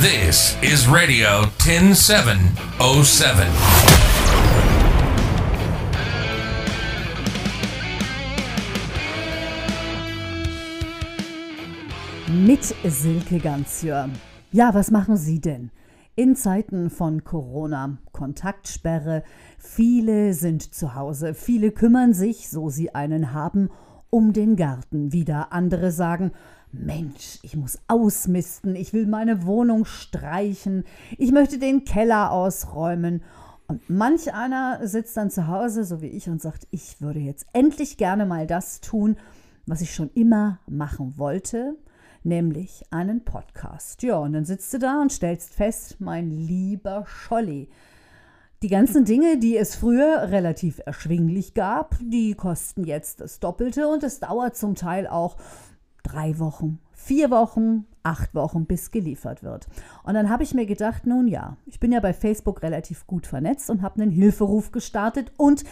This is Radio 10707. Mit Silke Ganzjör. Ja, was machen Sie denn? In Zeiten von Corona, Kontaktsperre, viele sind zu Hause, viele kümmern sich, so sie einen haben, um den Garten. Wieder andere sagen, Mensch, ich muss ausmisten, ich will meine Wohnung streichen, ich möchte den Keller ausräumen. Und manch einer sitzt dann zu Hause, so wie ich, und sagt, ich würde jetzt endlich gerne mal das tun, was ich schon immer machen wollte, nämlich einen Podcast. Ja, und dann sitzt du da und stellst fest, mein lieber Scholli, die ganzen Dinge, die es früher relativ erschwinglich gab, die kosten jetzt das Doppelte und es dauert zum Teil auch drei Wochen, vier Wochen, acht Wochen, bis geliefert wird. Und dann habe ich mir gedacht, nun ja, ich bin ja bei Facebook relativ gut vernetzt und habe einen Hilferuf gestartet und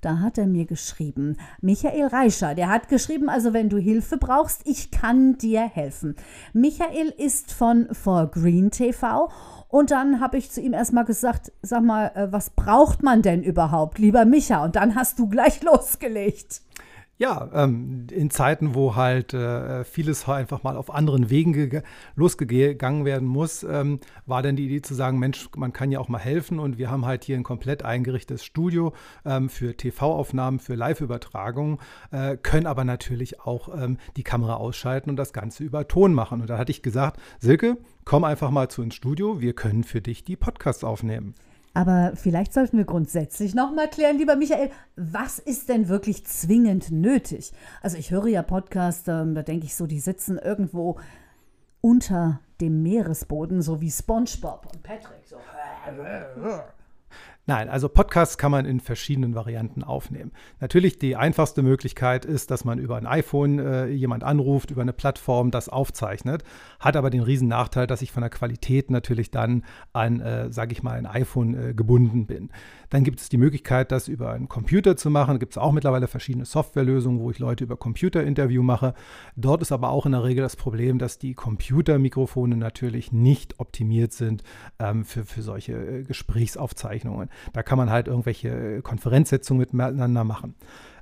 da hat er mir geschrieben, Michael Reischer, der hat geschrieben, also wenn du Hilfe brauchst, ich kann dir helfen. Michael ist von For Green TV und dann habe ich zu ihm erstmal gesagt, sag mal, äh, was braucht man denn überhaupt, lieber Micha? Und dann hast du gleich losgelegt. Ja, ähm, in Zeiten, wo halt äh, vieles einfach mal auf anderen Wegen losgegangen werden muss, ähm, war dann die Idee zu sagen, Mensch, man kann ja auch mal helfen und wir haben halt hier ein komplett eingerichtetes Studio ähm, für TV-Aufnahmen, für Live-Übertragungen, äh, können aber natürlich auch ähm, die Kamera ausschalten und das Ganze über Ton machen. Und da hatte ich gesagt, Silke, komm einfach mal zu ins Studio, wir können für dich die Podcasts aufnehmen. Aber vielleicht sollten wir grundsätzlich noch mal klären, lieber Michael, was ist denn wirklich zwingend nötig? Also ich höre ja Podcasts, ähm, da denke ich so, die sitzen irgendwo unter dem Meeresboden, so wie SpongeBob und Patrick. So. Nein, also Podcasts kann man in verschiedenen Varianten aufnehmen. Natürlich die einfachste Möglichkeit ist, dass man über ein iPhone äh, jemand anruft, über eine Plattform das aufzeichnet, hat aber den riesen Nachteil, dass ich von der Qualität natürlich dann an, äh, sage ich mal, ein iPhone äh, gebunden bin. Dann gibt es die Möglichkeit, das über einen Computer zu machen. Gibt es auch mittlerweile verschiedene Softwarelösungen, wo ich Leute über Computerinterview mache. Dort ist aber auch in der Regel das Problem, dass die Computermikrofone natürlich nicht optimiert sind ähm, für, für solche äh, Gesprächsaufzeichnungen. Da kann man halt irgendwelche äh, Konferenzsetzungen miteinander machen.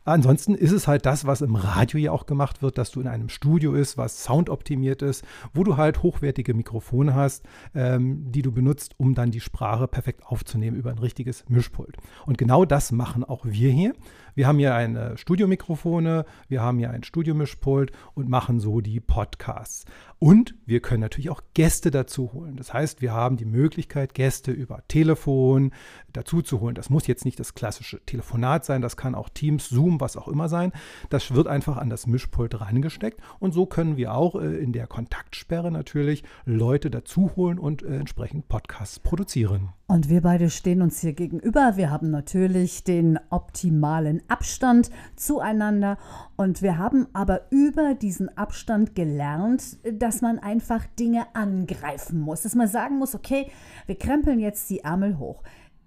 Ansonsten ist es halt das, was im Radio ja auch gemacht wird, dass du in einem Studio ist, was soundoptimiert ist, wo du halt hochwertige Mikrofone hast, ähm, die du benutzt, um dann die Sprache perfekt aufzunehmen über ein richtiges Mischpult. Und genau das machen auch wir hier. Wir haben hier eine Studiomikrofone, wir haben hier ein Studiomischpult und machen so die Podcasts. Und wir können natürlich auch Gäste dazu holen. Das heißt, wir haben die Möglichkeit, Gäste über Telefon dazu zu holen. Das muss jetzt nicht das klassische Telefonat sein, das kann auch Teams, Zoom, was auch immer sein. Das wird einfach an das Mischpult reingesteckt und so können wir auch äh, in der Kontaktsperre natürlich Leute dazu holen und äh, entsprechend Podcasts produzieren. Und wir beide stehen uns hier gegenüber. Wir haben natürlich den optimalen Abstand zueinander und wir haben aber über diesen Abstand gelernt, dass man einfach Dinge angreifen muss, dass man sagen muss, okay, wir krempeln jetzt die Ärmel hoch.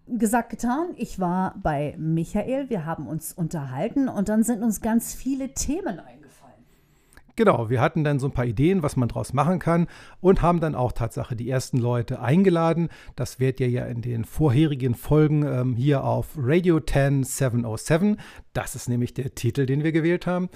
Gesagt, getan. Ich war bei Michael, wir haben uns unterhalten und dann sind uns ganz viele Themen eingefallen. Genau, wir hatten dann so ein paar Ideen, was man daraus machen kann und haben dann auch Tatsache die ersten Leute eingeladen. Das werdet ihr ja in den vorherigen Folgen ähm, hier auf Radio 10 707, das ist nämlich der Titel, den wir gewählt haben,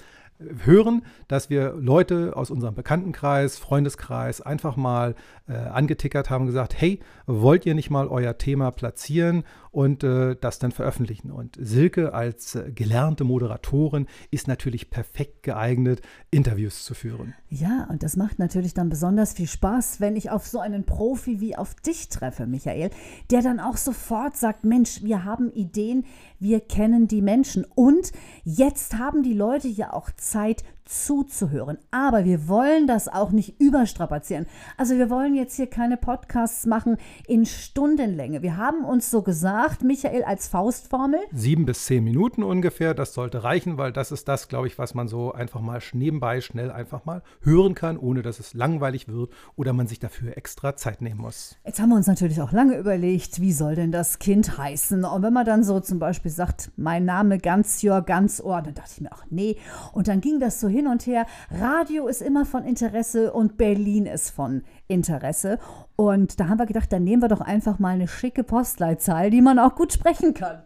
hören, dass wir Leute aus unserem Bekanntenkreis, Freundeskreis einfach mal äh, angetickert haben, gesagt, hey, wollt ihr nicht mal euer Thema platzieren und äh, das dann veröffentlichen? Und Silke als äh, gelernte Moderatorin ist natürlich perfekt geeignet, Interviews zu führen. Ja, und das macht natürlich dann besonders viel Spaß, wenn ich auf so einen Profi wie auf dich treffe, Michael, der dann auch sofort sagt, Mensch, wir haben Ideen, wir kennen die Menschen und jetzt haben die Leute ja auch Zeit zuzuhören. Aber wir wollen das auch nicht überstrapazieren. Also wir wollen jetzt hier keine Podcasts machen in Stundenlänge. Wir haben uns so gesagt, Michael, als Faustformel. Sieben bis zehn Minuten ungefähr, das sollte reichen, weil das ist das, glaube ich, was man so einfach mal nebenbei schnell einfach mal hören kann, ohne dass es langweilig wird oder man sich dafür extra Zeit nehmen muss. Jetzt haben wir uns natürlich auch lange überlegt, wie soll denn das Kind heißen? Und wenn man dann so zum Beispiel sagt, mein Name ganz Jör, ganz Ohr, dann dachte ich mir, ach nee. Und dann ging das so hin und her. Radio ist immer von Interesse und Berlin ist von Interesse. Und da haben wir gedacht, dann nehmen wir doch einfach mal eine schicke Postleitzahl, die man auch gut sprechen kann.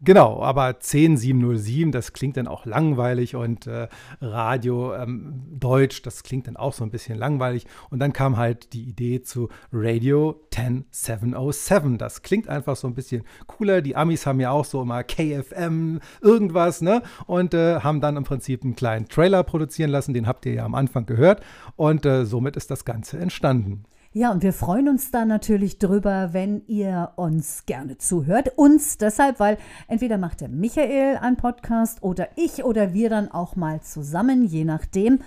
Genau, aber 10707, das klingt dann auch langweilig und äh, Radio ähm, Deutsch, das klingt dann auch so ein bisschen langweilig. Und dann kam halt die Idee zu Radio 10707. Das klingt einfach so ein bisschen cooler. Die Amis haben ja auch so immer KFM, irgendwas, ne? Und äh, haben dann im Prinzip einen kleinen Trailer produzieren lassen, den habt ihr ja am Anfang gehört. Und äh, somit ist das Ganze entstanden. Ja, und wir freuen uns da natürlich drüber, wenn ihr uns gerne zuhört. Uns deshalb, weil entweder macht der Michael einen Podcast oder ich oder wir dann auch mal zusammen, je nachdem.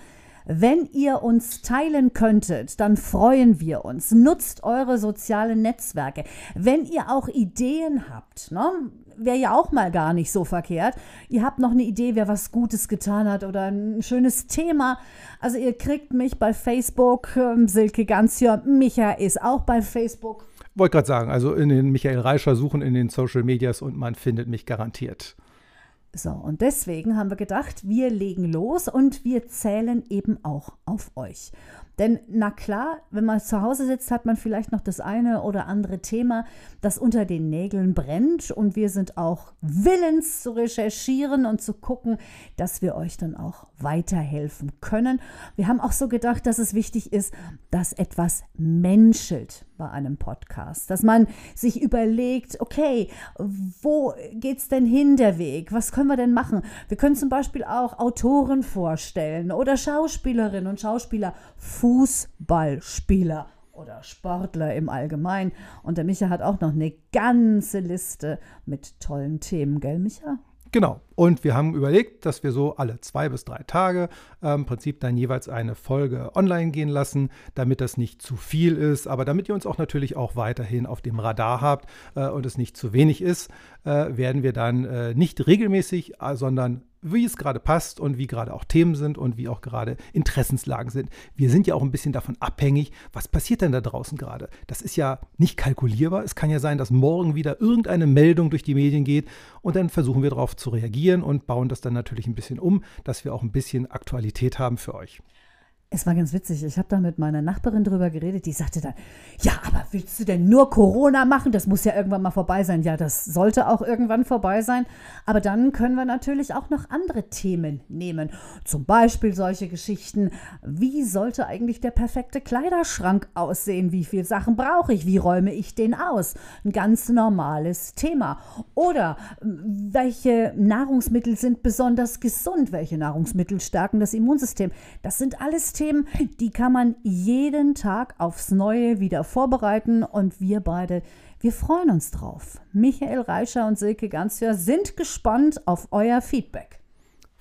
Wenn ihr uns teilen könntet, dann freuen wir uns. Nutzt eure sozialen Netzwerke. Wenn ihr auch Ideen habt, ne, wäre ja auch mal gar nicht so verkehrt. Ihr habt noch eine Idee, wer was Gutes getan hat oder ein schönes Thema. Also ihr kriegt mich bei Facebook, ähm, Silke Ganzjör, Micha ist auch bei Facebook. Wollte gerade sagen, also in den Michael Reischer suchen in den Social Medias und man findet mich garantiert. So, und deswegen haben wir gedacht, wir legen los und wir zählen eben auch auf euch. Denn na klar, wenn man zu Hause sitzt, hat man vielleicht noch das eine oder andere Thema, das unter den Nägeln brennt. Und wir sind auch willens zu recherchieren und zu gucken, dass wir euch dann auch weiterhelfen können. Wir haben auch so gedacht, dass es wichtig ist, dass etwas menschelt bei einem Podcast. Dass man sich überlegt, okay, wo geht es denn hin, der Weg? Was können wir denn machen? Wir können zum Beispiel auch Autoren vorstellen oder Schauspielerinnen und Schauspieler. Fußballspieler oder Sportler im Allgemeinen. Und der Micha hat auch noch eine ganze Liste mit tollen Themen, gell, Micha? Genau. Und wir haben überlegt, dass wir so alle zwei bis drei Tage äh, im Prinzip dann jeweils eine Folge online gehen lassen, damit das nicht zu viel ist, aber damit ihr uns auch natürlich auch weiterhin auf dem Radar habt äh, und es nicht zu wenig ist, äh, werden wir dann äh, nicht regelmäßig, äh, sondern wie es gerade passt und wie gerade auch Themen sind und wie auch gerade Interessenslagen sind. Wir sind ja auch ein bisschen davon abhängig, was passiert denn da draußen gerade. Das ist ja nicht kalkulierbar. Es kann ja sein, dass morgen wieder irgendeine Meldung durch die Medien geht und dann versuchen wir darauf zu reagieren und bauen das dann natürlich ein bisschen um, dass wir auch ein bisschen Aktualität haben für euch. Es war ganz witzig. Ich habe da mit meiner Nachbarin drüber geredet. Die sagte dann: Ja, aber willst du denn nur Corona machen? Das muss ja irgendwann mal vorbei sein. Ja, das sollte auch irgendwann vorbei sein. Aber dann können wir natürlich auch noch andere Themen nehmen. Zum Beispiel solche Geschichten: Wie sollte eigentlich der perfekte Kleiderschrank aussehen? Wie viele Sachen brauche ich? Wie räume ich den aus? Ein ganz normales Thema. Oder welche Nahrungsmittel sind besonders gesund? Welche Nahrungsmittel stärken das Immunsystem? Das sind alles Themen Themen, die kann man jeden Tag aufs Neue wieder vorbereiten und wir beide, wir freuen uns drauf. Michael Reischer und Silke Ganzjahr sind gespannt auf euer Feedback.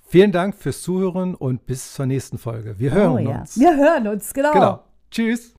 Vielen Dank fürs Zuhören und bis zur nächsten Folge. Wir hören oh, ja. uns. Wir hören uns, genau. Genau. Tschüss.